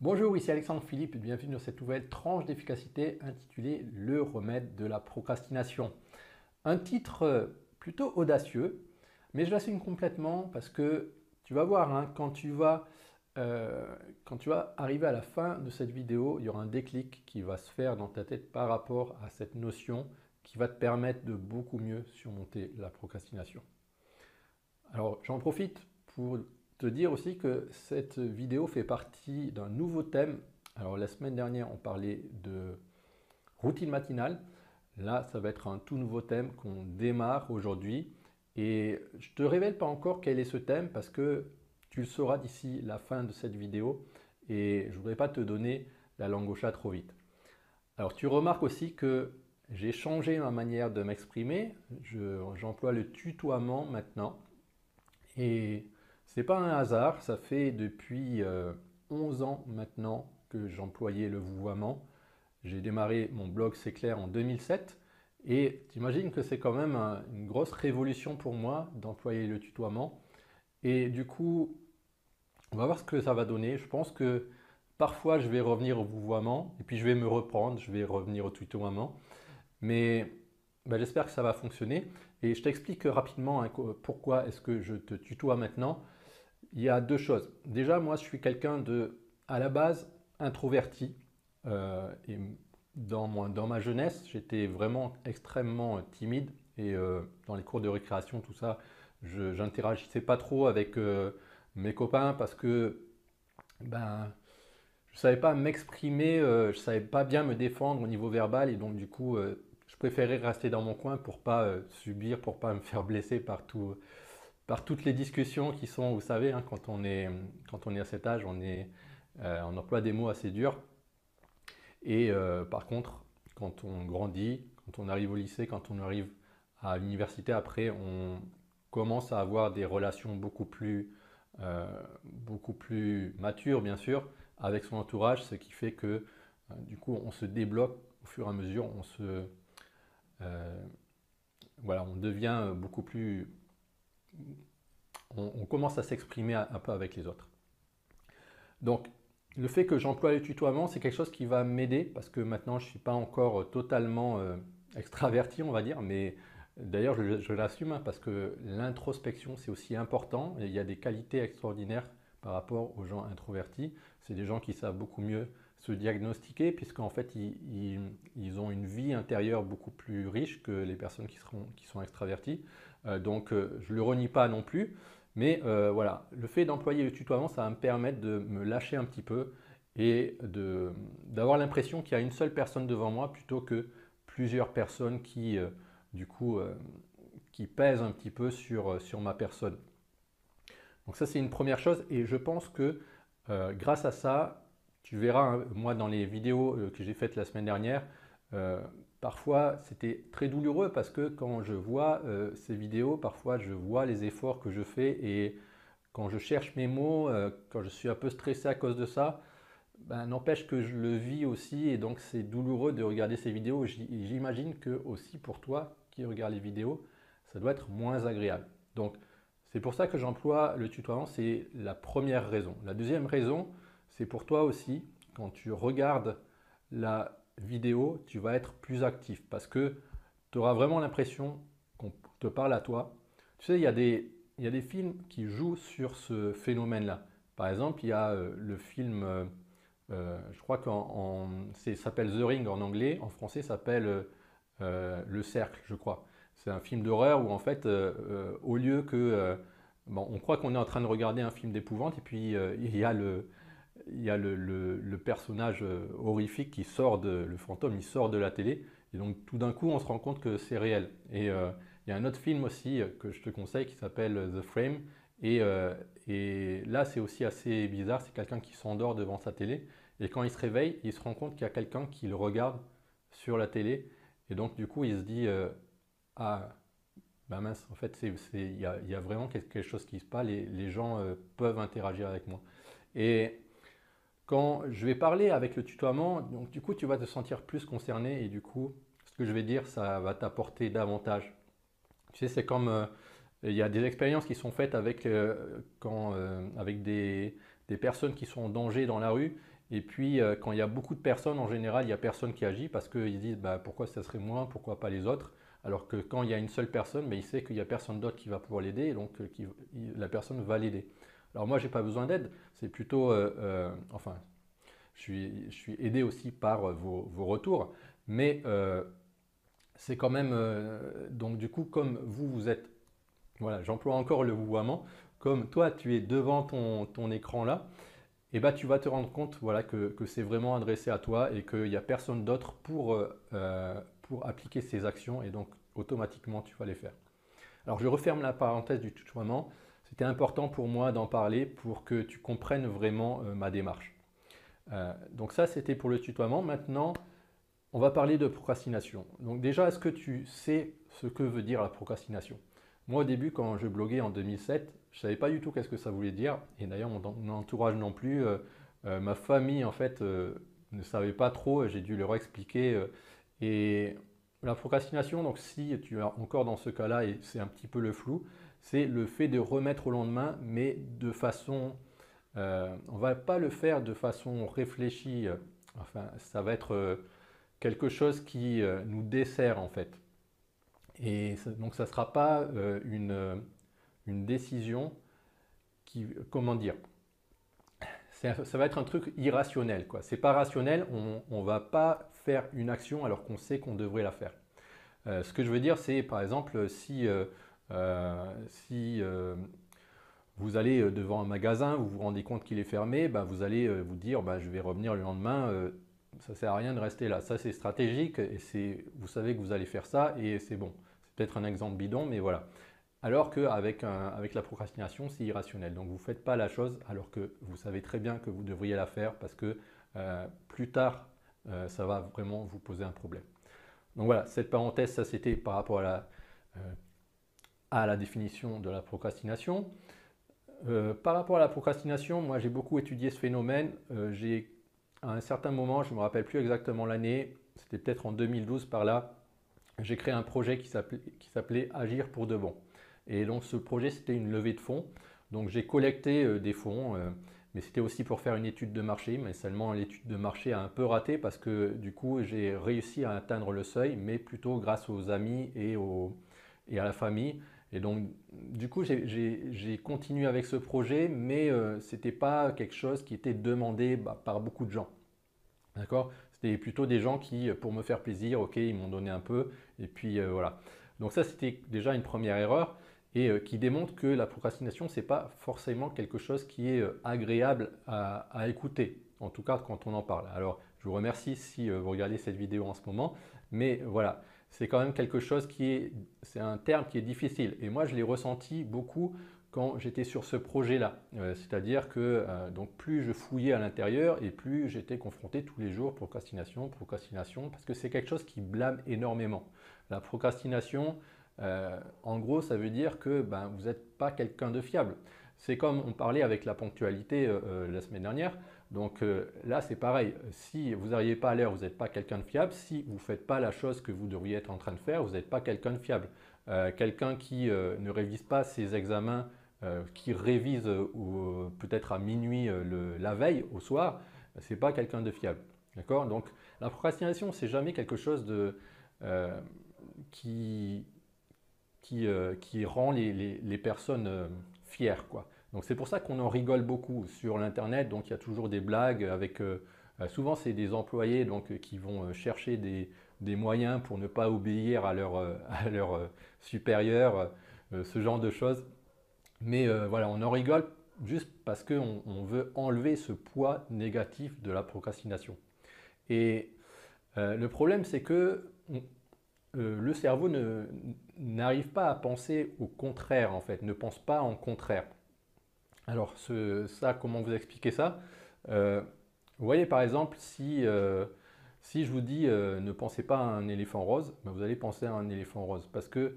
Bonjour, ici Alexandre Philippe et bienvenue dans cette nouvelle tranche d'efficacité intitulée Le remède de la procrastination. Un titre plutôt audacieux, mais je l'assume complètement parce que tu vas voir, hein, quand, tu vas, euh, quand tu vas arriver à la fin de cette vidéo, il y aura un déclic qui va se faire dans ta tête par rapport à cette notion qui va te permettre de beaucoup mieux surmonter la procrastination. Alors j'en profite pour te dire aussi que cette vidéo fait partie d'un nouveau thème. Alors la semaine dernière, on parlait de routine matinale. Là, ça va être un tout nouveau thème qu'on démarre aujourd'hui. Et je ne te révèle pas encore quel est ce thème parce que tu le sauras d'ici la fin de cette vidéo et je ne voudrais pas te donner la langue au chat trop vite. Alors tu remarques aussi que j'ai changé ma manière de m'exprimer. J'emploie le tutoiement maintenant. Et ce n'est pas un hasard, ça fait depuis 11 euh, ans maintenant que j'employais le vouvoiement. J'ai démarré mon blog C'est clair en 2007 et tu imagines que c'est quand même une grosse révolution pour moi d'employer le tutoiement. Et du coup, on va voir ce que ça va donner. Je pense que parfois je vais revenir au vouvoiement et puis je vais me reprendre, je vais revenir au tutoiement. Mais ben, j'espère que ça va fonctionner. Et je t'explique rapidement hein, pourquoi est-ce que je te tutoie maintenant. Il y a deux choses. Déjà, moi, je suis quelqu'un de, à la base, introverti. Euh, et dans, dans ma jeunesse, j'étais vraiment extrêmement timide. Et euh, dans les cours de récréation, tout ça, je n'interagissais pas trop avec euh, mes copains parce que ben, je ne savais pas m'exprimer, je ne savais pas bien me défendre au niveau verbal. Et donc, du coup, je préférais rester dans mon coin pour pas euh, subir, pour pas me faire blesser par, par toutes les discussions qui sont, vous savez, hein, quand, on est, à cet âge, on, euh, emploie des mots assez durs. Et euh, par contre, quand on grandit, quand on arrive au lycée, quand on arrive à l'université, après, on commence à avoir des relations beaucoup plus, plus matures, bien sûr, avec son entourage, ce qui fait que, du coup, on se débloque au fur et à mesure, on se euh, voilà, on devient beaucoup plus... On, commence à s'exprimer un, peu avec les autres. Donc, le fait que j'emploie le tutoiement, c'est quelque chose qui va m'aider parce que maintenant, je ne suis pas encore totalement euh, extraverti, on va dire, mais d'ailleurs, je, l'assume hein, parce que l'introspection, c'est aussi important. il y a des qualités extraordinaires par rapport aux gens introvertis. C'est des gens qui savent beaucoup mieux se diagnostiquer, puisqu'en fait, ils, ont une vie intérieure beaucoup plus riche que les personnes qui sont extraverties. Euh, donc, euh, je ne le renie pas non plus. Mais euh, voilà, le fait d'employer le tutoiement, ça va me permettre de me lâcher un petit peu et d'avoir l'impression qu'il y a une seule personne devant moi plutôt que plusieurs personnes qui, du coup, qui pèsent un petit peu sur, sur ma personne. Donc ça, c'est une première chose et je pense que grâce à ça, tu verras, hein, moi, dans les vidéos que j'ai faites la semaine dernière, parfois c'était très douloureux parce que quand je vois euh, ces vidéos, parfois je vois les efforts que je fais et quand je cherche mes mots, quand je suis un peu stressé à cause de ça, ben, n'empêche que je le vis aussi et donc c'est douloureux de regarder ces vidéos. J'imagine que aussi pour toi qui regarde les vidéos, ça doit être moins agréable. Donc c'est pour ça que j'emploie le tutoiement, c'est la première raison. La deuxième raison, c'est pour toi aussi, quand tu regardes la vidéo, tu vas être plus actif parce que tu auras vraiment l'impression qu'on te parle à toi. Tu sais, il y, a des, y a des films qui jouent sur ce phénomène-là. Par exemple, il y a euh, le film, euh, euh, je crois qu'en s'appelle The Ring en anglais, en français s'appelle Le Cercle, je crois. C'est un film d'horreur où en fait, au lieu que... bon, on croit qu'on est en train de regarder un film d'épouvante et puis il y a le, il y a le, personnage euh, horrifique qui sort de, le fantôme, il sort de la télé, et donc tout d'un coup on se rend compte que c'est réel. Et euh, il y a un autre film aussi euh, que je te conseille qui s'appelle The Frame, et, et là c'est aussi assez bizarre, c'est quelqu'un qui s'endort devant sa télé, et quand il se réveille, il se rend compte qu'il y a quelqu'un qui le regarde sur la télé, et donc du coup il se dit, ah ben mince, en fait il y, y, a vraiment quelque chose qui se passe, les, les gens peuvent interagir avec moi. Et quand je vais parler avec le tutoiement, donc du coup, tu vas te sentir plus concerné et du coup, ce que je vais dire, ça va t'apporter davantage. Tu sais, c'est comme euh, il y a des expériences qui sont faites avec, euh, quand, euh, avec des, des personnes qui sont en danger dans la rue. Et puis, quand il y a beaucoup de personnes, en général, il n'y a personne qui agit parce qu'ils disent bah, pourquoi ça serait moi, pourquoi pas les autres? Alors que quand il y a une seule personne, mais il sait qu'il n'y a personne d'autre qui va pouvoir l'aider, et donc la personne va l'aider. Alors moi, je n'ai pas besoin d'aide, c'est plutôt, euh, enfin, je suis, aidé aussi par vos, vos retours, mais c'est quand même, donc du coup, comme vous, vous êtes, voilà, j'emploie encore le vouvoiement, comme toi, tu es devant ton, écran là, et bah, tu vas te rendre compte voilà, que, c'est vraiment adressé à toi et qu'il n'y a personne d'autre pour, euh, euh, pour appliquer ces actions et donc automatiquement tu vas les faire. Alors je referme la parenthèse du tutoiement. C'était important pour moi d'en parler pour que tu comprennes vraiment euh, ma démarche. donc ça c'était pour le tutoiement. Maintenant on va parler de procrastination. Donc déjà est-ce que tu sais ce que veut dire la procrastination? Moi au début quand je bloguais en 2007, je ne savais pas du tout qu'est-ce que ça voulait dire. Et d'ailleurs, mon, entourage non plus. Euh, euh, ma famille, en fait, euh, ne savait pas trop. J'ai dû leur expliquer. et la procrastination, donc si tu es encore dans ce cas-là, et c'est un petit peu le flou, c'est le fait de remettre au lendemain, mais de façon... on ne va pas le faire de façon réfléchie. Enfin, ça va être quelque chose qui nous dessert, en fait. Et donc, ça ne sera pas une une décision qui, comment dire, ça va être un truc irrationnel. Ce C'est pas rationnel, on ne va pas faire une action alors qu'on sait qu'on devrait la faire. Euh, ce que je veux dire, c'est par exemple si, euh, euh, si vous allez devant un magasin, vous vous rendez compte qu'il est fermé, bah, vous allez vous dire bah, je vais revenir le lendemain, ça ne sert à rien de rester là. Ça c'est stratégique et vous savez que vous allez faire ça et c'est bon. C'est peut-être un exemple bidon, mais voilà. Alors qu'avec avec la procrastination, c'est irrationnel. Donc vous ne faites pas la chose alors que vous savez très bien que vous devriez la faire parce que euh, plus tard, euh, ça va vraiment vous poser un problème. Donc voilà, cette parenthèse, ça c'était par rapport à la, euh, à la définition de la procrastination. par rapport à la procrastination, moi j'ai beaucoup étudié ce phénomène. j'ai à un certain moment, je ne me rappelle plus exactement l'année, c'était peut-être en 2012 par là, j'ai créé un projet qui s'appelait Agir pour de bon. Et donc ce projet, c'était une levée de fonds. Donc j'ai collecté euh, des fonds, euh, mais c'était aussi pour faire une étude de marché. Mais seulement l'étude de marché a un peu raté parce que du coup, j'ai réussi à atteindre le seuil, mais plutôt grâce aux amis et, et à la famille. Et donc, du coup, j'ai continué avec ce projet, mais euh, ce n'était pas quelque chose qui était demandé bah, par beaucoup de gens. D'accord? C'était plutôt des gens qui, pour me faire plaisir, ok, ils m'ont donné un peu, et puis voilà. Donc ça, c'était déjà une première erreur et euh, qui démontre que la procrastination, ce n'est pas forcément quelque chose qui est euh, agréable à, écouter, en tout cas quand on en parle. Alors, je vous remercie si euh, vous regardez cette vidéo en ce moment, mais voilà, c'est quand même quelque chose qui est, c'est un terme qui est difficile. Et moi, je l'ai ressenti beaucoup quand j'étais sur ce projet-là. C'est-à-dire que donc plus je fouillais à l'intérieur et plus j'étais confronté tous les jours procrastination, procrastination, parce que c'est quelque chose qui blâme énormément. La procrastination, euh, en gros, ça veut dire que ben, vous n'êtes pas quelqu'un de fiable. C'est comme on parlait avec la ponctualité euh, euh, la semaine dernière. Donc là, c'est pareil. Si vous n'arrivez pas à l'heure, vous n'êtes pas quelqu'un de fiable. Si vous ne faites pas la chose que vous devriez être en train de faire, vous n'êtes pas quelqu'un de fiable. quelqu'un qui ne révise pas ses examens, qui révise peut-être à minuit la veille, au soir, ce n'est pas quelqu'un de fiable. D'accord? Donc la procrastination, c'est jamais quelque chose de, qui, euh, rend les, personnes euh, fières. Quoi. Donc c'est pour ça qu'on en rigole beaucoup sur l'internet. Donc il y a toujours des blagues avec. Euh, souvent c'est des employés donc qui vont chercher des, moyens pour ne pas obéir à leur, à leur supérieur, ce genre de choses. Mais voilà, on en rigole juste parce qu'on on veut enlever ce poids négatif de la procrastination. Et le problème, c'est que le cerveau n'arrive pas à penser au contraire en fait, ne pense pas en contraire. Alors comment vous expliquer ça? Euh, Vous voyez par exemple, si, euh, je vous dis euh, ne pensez pas à un éléphant rose, ben, vous allez penser à un éléphant rose parce que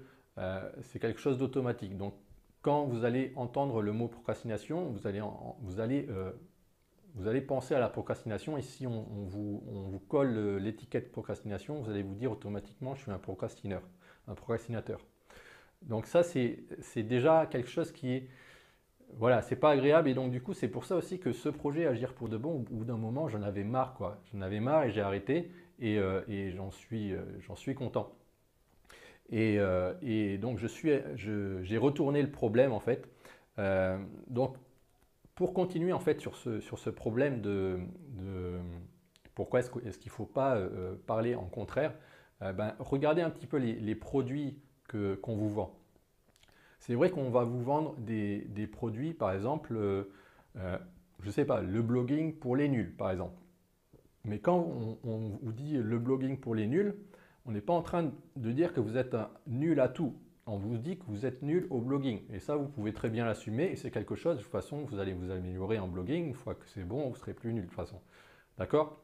c'est quelque chose d'automatique. Donc quand vous allez entendre le mot procrastination, vous allez penser à la procrastination et si on, vous, on vous colle l'étiquette procrastination, vous allez vous dire automatiquement je suis un procrastineur un procrastinateur. Donc ça, c'est déjà quelque chose qui est, voilà, c'est pas agréable et donc du coup c'est pour ça aussi que ce projet Agir pour de bon, au bout d'un moment j'en avais marre quoi, j'en avais marre et j'ai arrêté et, euh, j'en suis, euh, j'en suis content. Et, et donc je suis, j'ai retourné le problème en fait. donc pour continuer en fait sur ce, problème de, pourquoi est-ce qu'il ne faut pas parler en contraire, ben, regardez un petit peu les, produits qu'on vous vend. C'est vrai qu'on va vous vendre des, produits, par exemple, euh, euh, je ne sais pas, le blogging pour les nuls, par exemple. Mais quand on, vous dit le blogging pour les nuls, on n'est pas en train de dire que vous êtes nul à tout. On vous dit que vous êtes nul au blogging. Et ça, vous pouvez très bien l'assumer. Et c'est quelque chose, de toute façon, vous allez vous améliorer en blogging. Une fois que c'est bon, vous serez plus nul de toute façon. D'accord?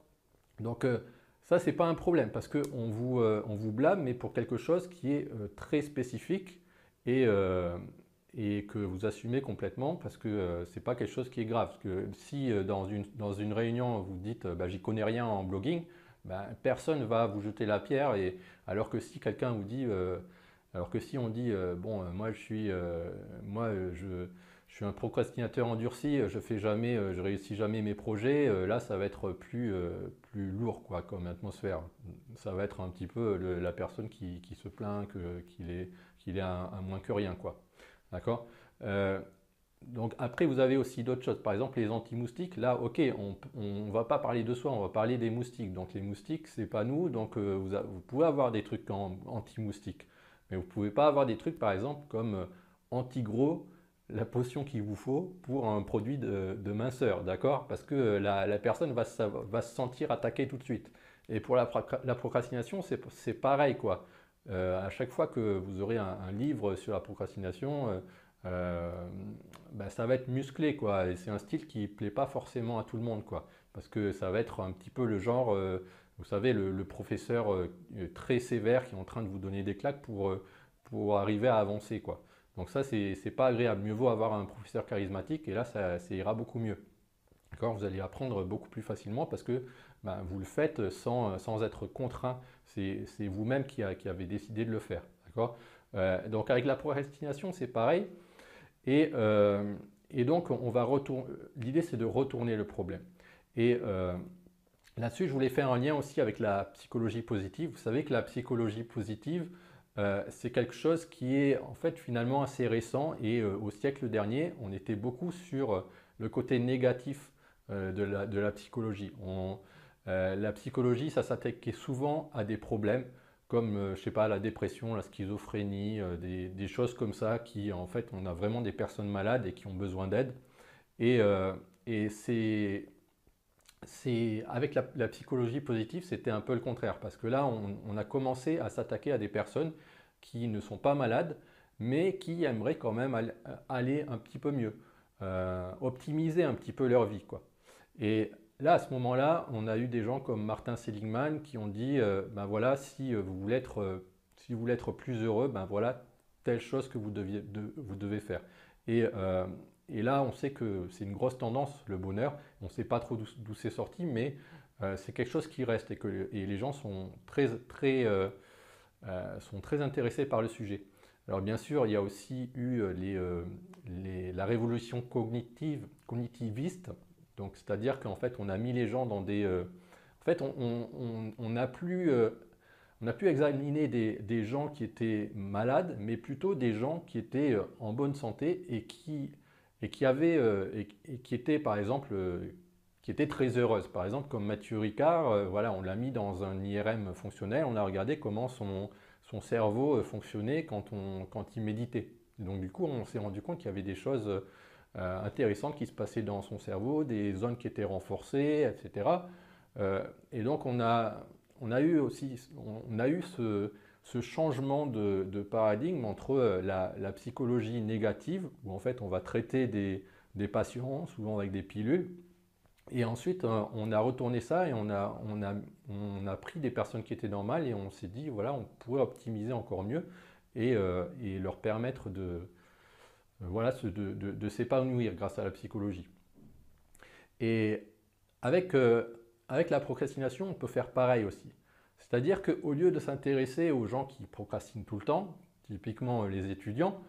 Donc, euh, ça, ce n'est pas un problème parce qu'on vous, on vous blâme, mais pour quelque chose qui est très spécifique et, euh, et que vous assumez complètement parce que euh, ce n'est pas quelque chose qui est grave. Parce que si euh, dans, une, dans une réunion vous dites bah, j'y connais rien en blogging, bah, personne ne va vous jeter la pierre. Et, alors que si quelqu'un vous dit, alors que si on dit bon moi je suis, moi je, je suis un procrastinateur endurci, je fais jamais, je réussis jamais mes projets. là, ça va être plus, lourd quoi, comme atmosphère. Ça va être un petit peu la personne qui, se plaint qu'il est qu'il est un, moins que rien, quoi. D'accord? Euh, donc après, vous avez aussi d'autres choses. Par exemple, les anti-moustiques. Là, ok, on va pas parler de soi, on va parler des moustiques. Donc les moustiques, c'est pas nous. Donc euh, vous, pouvez avoir des trucs anti-moustiques. Mais vous pouvez pas avoir des trucs, par exemple, comme euh, anti-gros, la potion qu'il vous faut pour un produit de, minceur. D'accord? Parce que la, personne va, va, se sentir attaquée tout de suite. Et pour la, procrastination, c'est pareil, quoi. Euh, à chaque fois que vous aurez un, livre sur la procrastination, euh, euh, ben, ça va être musclé quoi. Et c'est un style qui ne plaît pas forcément à tout le monde quoi. Parce que ça va être un petit peu le genre, vous savez, le, professeur très sévère qui est en train de vous donner des claques pour, pour arriver à avancer quoi. Donc ça, c'est pas agréable. Mieux vaut avoir un professeur charismatique et là, ça, ira beaucoup mieux. Vous allez apprendre beaucoup plus facilement parce que ben, vous le faites sans, sans être contraint. C'est vous-même qui, qui, avez décidé de le faire. euh, donc avec la procrastination, c'est pareil. Et, euh, et, donc, on va retourner. L'idée, c'est de retourner le problème. Et euh, là-dessus, je voulais faire un lien aussi avec la psychologie positive. Vous savez que la psychologie positive, euh, c'est quelque chose qui est en fait finalement assez récent. Et au siècle dernier, on était beaucoup sur le côté négatif de la, psychologie. Euh, la psychologie, ça s'attaquait souvent à des problèmes comme, euh, je sais pas, la dépression, la schizophrénie, euh, des, choses comme ça qui, en fait, on a vraiment des personnes malades et qui ont besoin d'aide. Et, c'est, avec la, psychologie positive, c'était un peu le contraire, parce que là, on, a commencé à s'attaquer à des personnes qui ne sont pas malades, mais qui aimeraient quand même aller, un petit peu mieux, optimiser un petit peu leur vie, quoi. Et Là, à ce moment-là, on a eu des gens comme Martin Seligman qui ont dit, euh, ben voilà, si euh, vous voulez être, euh, si vous voulez être plus heureux, ben voilà, telle chose que vous, deviez, vous devez faire. Et, et, là, on sait que c'est une grosse tendance, le bonheur. On ne sait pas trop d'où c'est sorti, mais c'est quelque chose qui reste et que les gens sont très, très, sont très intéressés par le sujet. Alors bien sûr, il y a aussi eu les, la révolution cognitive, cognitiviste donc, c'est-à-dire qu'en fait, on a mis les gens dans des. Euh, en fait, on n'a plus, euh, on a pu examiner des, gens qui étaient malades, mais plutôt des gens qui étaient euh, en bonne santé et qui, et qui avaient, et, qui étaient, par exemple, qui étaient très heureuses. Par exemple, comme Mathieu Ricard, voilà, on l'a mis dans un IRM fonctionnel, on a regardé comment son, son cerveau fonctionnait quand, on, quand il méditait. donc, du coup, on s'est rendu compte qu'il y avait des choses euh, intéressantes qui se passaient dans son cerveau, des zones qui étaient renforcées, etc. Euh, et donc on a, on a eu aussi on a eu ce, changement de, paradigme entre euh, la, psychologie négative, où en fait on va traiter des, patients, souvent avec des pilules, et ensuite, on a retourné ça et on a, on, a, on a, pris des personnes qui étaient normales et on s'est dit, voilà, on pourrait optimiser encore mieux et, et leur permettre de, euh, voilà, de, s'épanouir grâce à la psychologie. Et avec, euh, avec la procrastination, on peut faire pareil aussi. C'est-à-dire qu'au lieu de s'intéresser aux gens qui procrastinent tout le temps, typiquement euh, les étudiants,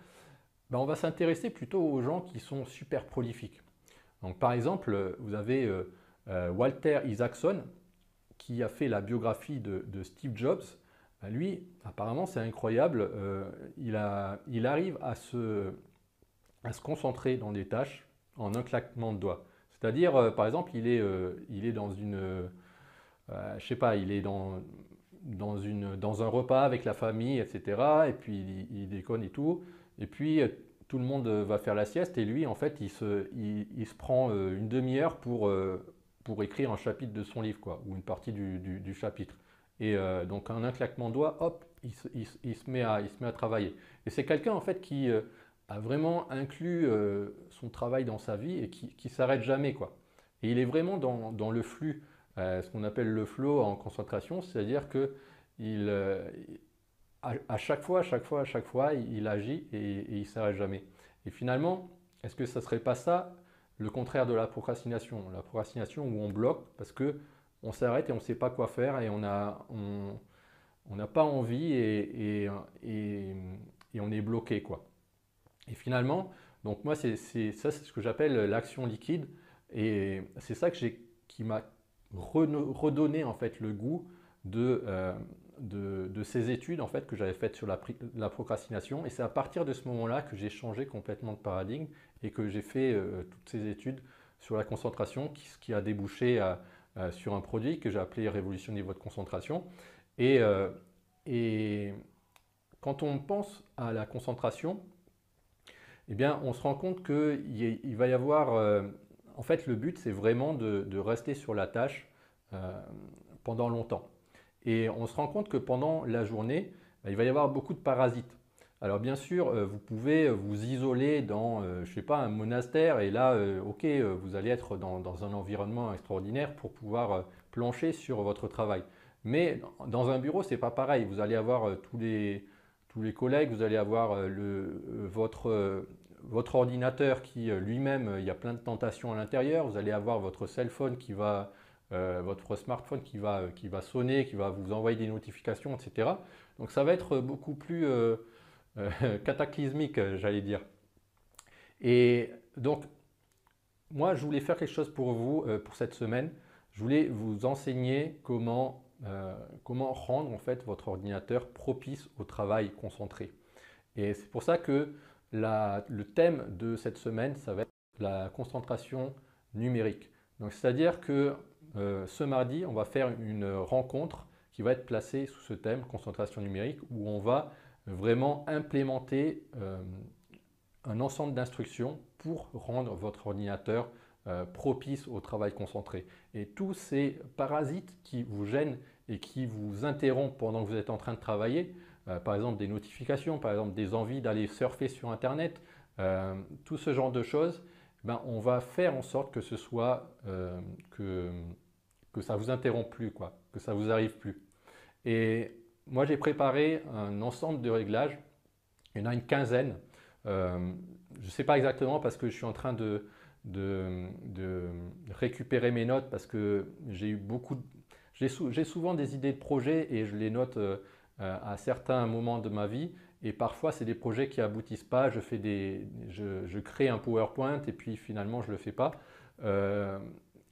ben, On va s'intéresser plutôt aux gens qui sont super prolifiques. Donc, par exemple, vous avez Walter Isaacson qui a fait la biographie de, Steve Jobs. Ben, lui, apparemment, c'est incroyable. il, arrive à se concentrer dans des tâches en un claquement de doigts. C'est-à-dire, euh, par exemple, il est, euh, il est dans une, euh, je sais pas, il est dans, dans, une, dans un repas avec la famille, etc. Et puis il, déconne et tout. Et puis tout le monde va faire la sieste et lui, en fait, il se, il, se prend une demi-heure pour, pour écrire un chapitre de son livre, quoi, ou une partie du, chapitre. Et donc, en un claquement de doigts, hop, il se, il, se met à, il se met à travailler. Et c'est quelqu'un, en fait, qui a vraiment inclus euh, son travail dans sa vie et qui ne s'arrête jamais. Quoi. Et il est vraiment dans, le flux, euh, ce qu'on appelle le flow en concentration, c'est-à-dire que il, euh, à, chaque fois, à chaque fois, à chaque fois, il, agit et, il ne s'arrête jamais. Et finalement, est-ce que ça serait pas ça le contraire de la procrastination? La procrastination où on bloque parce que on s'arrête et on ne sait pas quoi faire et on n'a on, pas envie et, et, et on est bloqué. quoi. Et finalement, donc moi, c'est, ça, c'est ce que j'appelle l'action liquide. Et c'est ça que qui m'a redonné en fait le goût de, euh, de, ces études en fait que j'avais faites sur la, la, procrastination. Et c'est à partir de ce moment-là que j'ai changé complètement de paradigme et que j'ai fait euh, toutes ces études sur la concentration, qui, qui a débouché sur un produit que j'ai appelé Révolutionner votre concentration. Et, euh, et quand on pense à la concentration, eh bien, on se rend compte qu'il va y avoir... Euh, en fait, le but, c'est vraiment de, rester sur la tâche euh, pendant longtemps. Et on se rend compte que pendant la journée, bah, il va y avoir beaucoup de parasites. Alors bien sûr, euh, vous pouvez vous isoler dans, je sais pas, un monastère et là, ok, vous allez être dans, dans, un environnement extraordinaire pour pouvoir plancher sur votre travail. Mais dans un bureau, c'est pas pareil. Vous allez avoir tous les, tous les collègues, vous allez avoir euh, le, euh, votre, euh, votre ordinateur qui lui-même, il y a plein de tentations à l'intérieur, vous allez avoir votre cell phone qui va, votre smartphone qui va, qui va sonner, qui va vous envoyer des notifications, etc. Donc ça va être beaucoup plus cataclysmique, j'allais dire. Et donc, moi, je voulais faire quelque chose pour vous pour cette semaine. Je voulais vous enseigner comment euh, comment rendre en fait votre ordinateur propice au travail concentré. Et c'est pour ça que le thème de cette semaine, ça va être la concentration numérique. Donc c'est-à-dire que euh, ce mardi, on va faire une rencontre qui va être placée sous ce thème concentration numérique où on va vraiment implémenter euh, un ensemble d'instructions pour rendre votre ordinateur euh, propice au travail concentré. Et tous ces parasites qui vous gênent et qui vous interrompent pendant que vous êtes en train de travailler, euh, par exemple des notifications, par exemple des envies d'aller surfer sur Internet, euh, tout ce genre de choses, ben, on va faire en sorte que ce soit que, que ça vous interrompt plus, quoi, que ça vous arrive plus. Et moi j'ai préparé un ensemble de réglages, il y en a une quinzaine. je ne sais pas exactement parce que je suis en train de, de, récupérer mes notes parce que j'ai eu beaucoup, j'ai souvent des idées de projets et je les note euh, à certains moments de ma vie. Et parfois, c'est des projets qui aboutissent pas. Je, fais des, je, crée un PowerPoint et puis finalement, je ne le fais pas. Euh,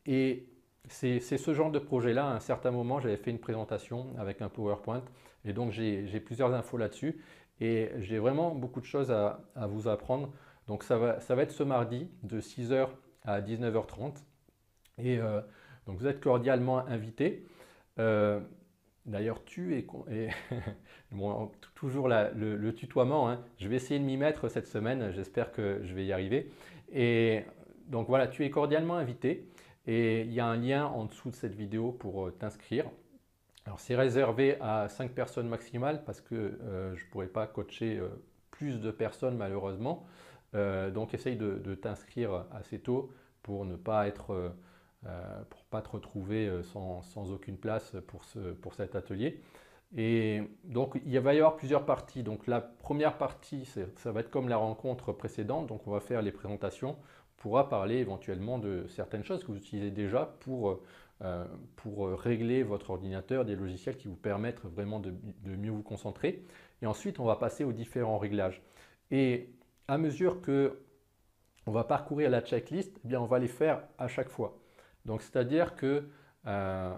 et c'est ce genre de projet-là. À un certain moment, j'avais fait une présentation avec un PowerPoint. Et donc, j'ai plusieurs infos là-dessus. Et j'ai vraiment beaucoup de choses à, à vous apprendre. Donc ça va, ça va être ce mardi de 6h à 19h30. Et euh, donc vous êtes cordialement invité. Euh, d'ailleurs, tu es, toujours le, tutoiement. Hein. Je vais essayer de m'y mettre cette semaine. J'espère que je vais y arriver. Et donc voilà, tu es cordialement invité. Et il y a un lien en dessous de cette vidéo pour euh, t'inscrire. Alors c'est réservé à 5 personnes maximales parce que je ne pourrais pas coacher plus de personnes malheureusement. Euh, donc essaye de, t'inscrire assez tôt pour ne pas être euh, euh, pour pas te retrouver sans, aucune place pour, ce, pour cet atelier. Et donc il va y avoir plusieurs parties. Donc la première partie, ça va être comme la rencontre précédente. Donc on va faire les présentations. On pourra parler éventuellement de certaines choses que vous utilisez déjà pour, pour régler votre ordinateur, des logiciels qui vous permettent vraiment de, de, mieux vous concentrer. Et ensuite, on va passer aux différents réglages. Et à mesure que on va parcourir la checklist, eh bien on va les faire à chaque fois. Donc c'est-à-dire que euh,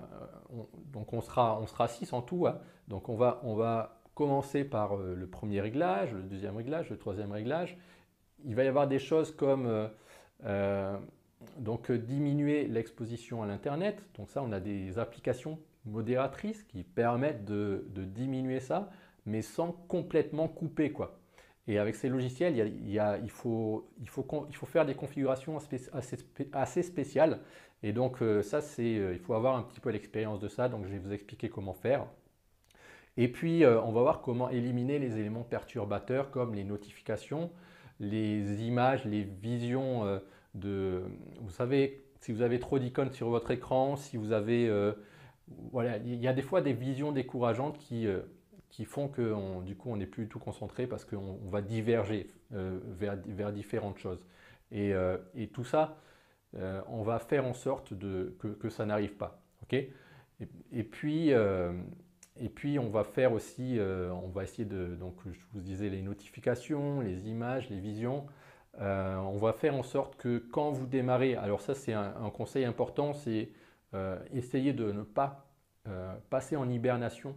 on, donc on sera, on sera 6 en tout. Hein. Donc on va, on va commencer par euh, le premier réglage, le deuxième réglage, le troisième réglage. Il va y avoir des choses comme euh, donc diminuer l'exposition à l'Internet. Donc ça, on a des applications modératrices qui permettent de, de diminuer ça, mais sans complètement couper. quoi. Et avec ces logiciels, il, faut, faire des configurations assez, spéciales. Et donc euh, ça, c'est, euh, il faut avoir un petit peu l'expérience de ça. Donc je vais vous expliquer comment faire. Et puis, euh, on va voir comment éliminer les éléments perturbateurs comme les notifications, les images, les visions de... Vous savez, si vous avez trop d'icônes sur votre écran, si vous avez... voilà, il y a des fois des visions décourageantes qui qui font que du coup on n'est plus tout concentré parce qu'on va diverger euh, vers, vers, différentes choses. Et, euh, et tout ça, euh, on va faire en sorte de, que, que ça n'arrive pas. ok? Et, puis, et puis on va faire aussi, on va essayer de, donc je vous disais les notifications, les images, les visions. on va faire en sorte que quand vous démarrez, alors ça c'est un, conseil important, c'est essayer de ne pas passer en hibernation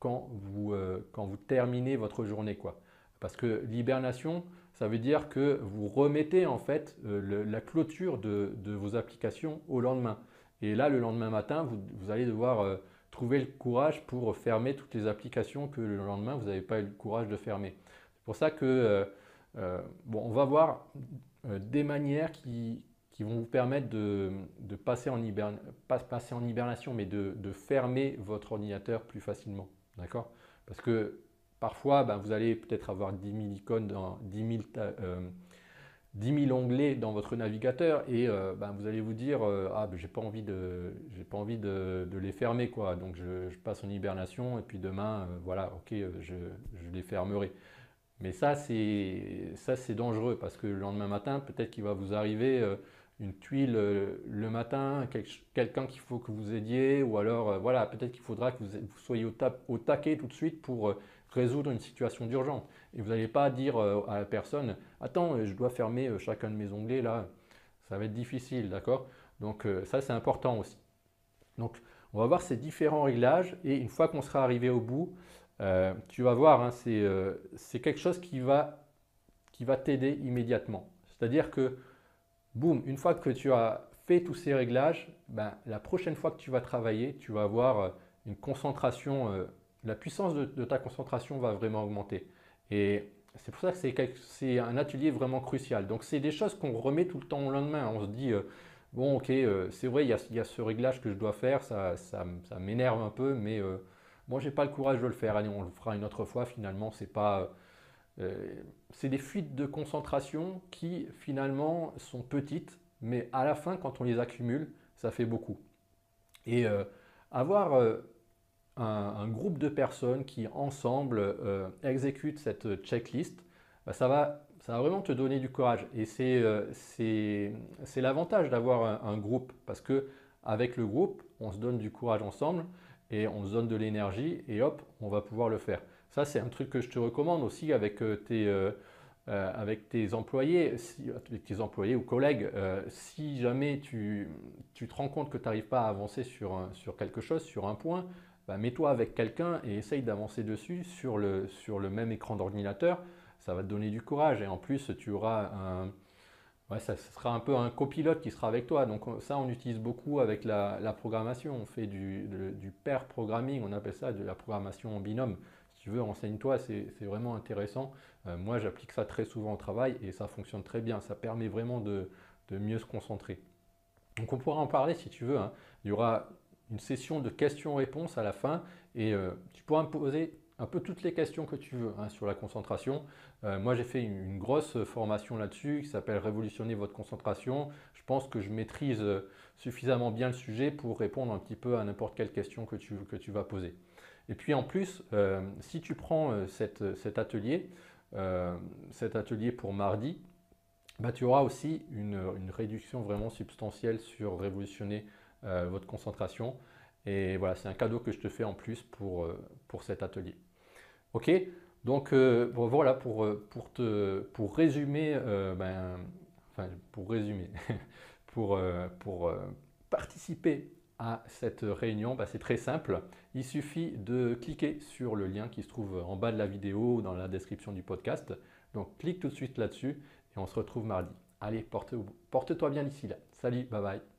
quand vous, euh, quand vous terminez votre journée. Quoi. Parce que l'hibernation, ça veut dire que vous remettez en fait euh, la clôture de, de, vos applications au lendemain. Et là, le lendemain matin, vous, vous allez devoir euh, trouver le courage pour fermer toutes les applications que le lendemain, vous n'avez pas eu le courage de fermer. C'est pour ça que, bon, on va voir des manières qui, qui vont vous permettre de, de passer, en pas passer en hibernation, mais de, de fermer votre ordinateur plus facilement. D'accord? Parce que parfois, ben, vous allez peut-être avoir 10 000 icônes, dans, 10, 000, onglets dans votre navigateur et euh, ben, vous allez vous dire euh, Ah, ben, j'ai pas envie, de, pas envie de, les fermer. Quoi. Donc je, passe en hibernation et puis demain, euh, voilà, ok, je, les fermerai. Mais ça, c'est dangereux parce que le lendemain matin, peut-être qu'il va vous arriver une tuile euh, le matin, quelqu'un qu'il faut que vous aidiez, ou alors euh, voilà, peut-être qu'il faudra que vous, soyez au, taquet tout de suite pour euh, résoudre une situation d'urgence. Et vous n'allez pas dire à la personne, attends, je dois fermer chacun de mes onglets là, ça va être difficile, d'accord? Donc ça c'est important aussi. Donc on va voir ces différents réglages et une fois qu'on sera arrivé au bout, tu vas voir, hein, c'est quelque chose qui va, qui va t'aider immédiatement. C'est-à-dire que boum, une fois que tu as fait tous ces réglages, ben, la prochaine fois que tu vas travailler, tu vas avoir euh, une concentration, euh, la puissance de, ta concentration va vraiment augmenter. Et c'est pour ça que c'est un atelier vraiment crucial. Donc c'est des choses qu'on remet tout le temps au lendemain. On se dit, euh, bon ok, c'est vrai, il y, a, ce réglage que je dois faire, ça, m'énerve un peu, mais moi je n'ai pas le courage de le faire. Allez, on le fera une autre fois. Finalement, c'est pas c'est des fuites de concentration qui finalement sont petites, mais à la fin, quand on les accumule, ça fait beaucoup. Et euh, avoir euh, un, groupe de personnes qui ensemble exécutent cette checklist, bah, ça, va, ça va vraiment te donner du courage. Et c'est l'avantage d'avoir un, un, groupe, parce que avec le groupe, on se donne du courage ensemble et on se donne de l'énergie et hop, on va pouvoir le faire. Ça, c'est un truc que je te recommande aussi avec euh, tes, euh, euh, avec tes employés, avec tes employés ou collègues. si jamais tu, tu, te rends compte que tu n'arrives pas à avancer sur, sur quelque chose, sur un point, bah, mets-toi avec quelqu'un et essaye d'avancer dessus sur le, sur le même écran d'ordinateur. Ça va te donner du courage et en plus, tu auras un, ça, sera un peu un copilote qui sera avec toi. Donc ça, on utilise beaucoup avec la, la programmation. On fait du, du, pair programming, on appelle ça de la programmation en binôme tu veux, renseigne-toi, c'est vraiment intéressant. Euh, moi, j'applique ça très souvent au travail et ça fonctionne très bien. Ça permet vraiment de, mieux se concentrer. Donc, on pourra en parler si tu veux. Hein. Il y aura une session de questions-réponses à la fin et euh, tu pourras me poser un peu toutes les questions que tu veux hein, sur la concentration. Euh, moi, j'ai fait une, grosse formation là-dessus qui s'appelle Révolutionner votre concentration. Je pense que je maîtrise suffisamment bien le sujet pour répondre un petit peu à n'importe quelle question que tu, que tu vas poser. Et puis en plus, euh, si tu prends euh, cet atelier, euh, cet atelier pour mardi, bah, tu auras aussi une, réduction vraiment substantielle sur révolutionner votre concentration. Et voilà, c'est un cadeau que je te fais en plus pour, pour cet atelier. Ok? Donc voilà, pour, pour, te, pour résumer, ben, enfin pour résumer, pour, pour participer à cette réunion, ben, c'est très simple. Il suffit de cliquer sur le lien qui se trouve en bas de la vidéo ou dans la description du podcast. Donc clique tout de suite là-dessus et on se retrouve mardi. Allez, porte-toi bien d'ici là. Salut, bye bye.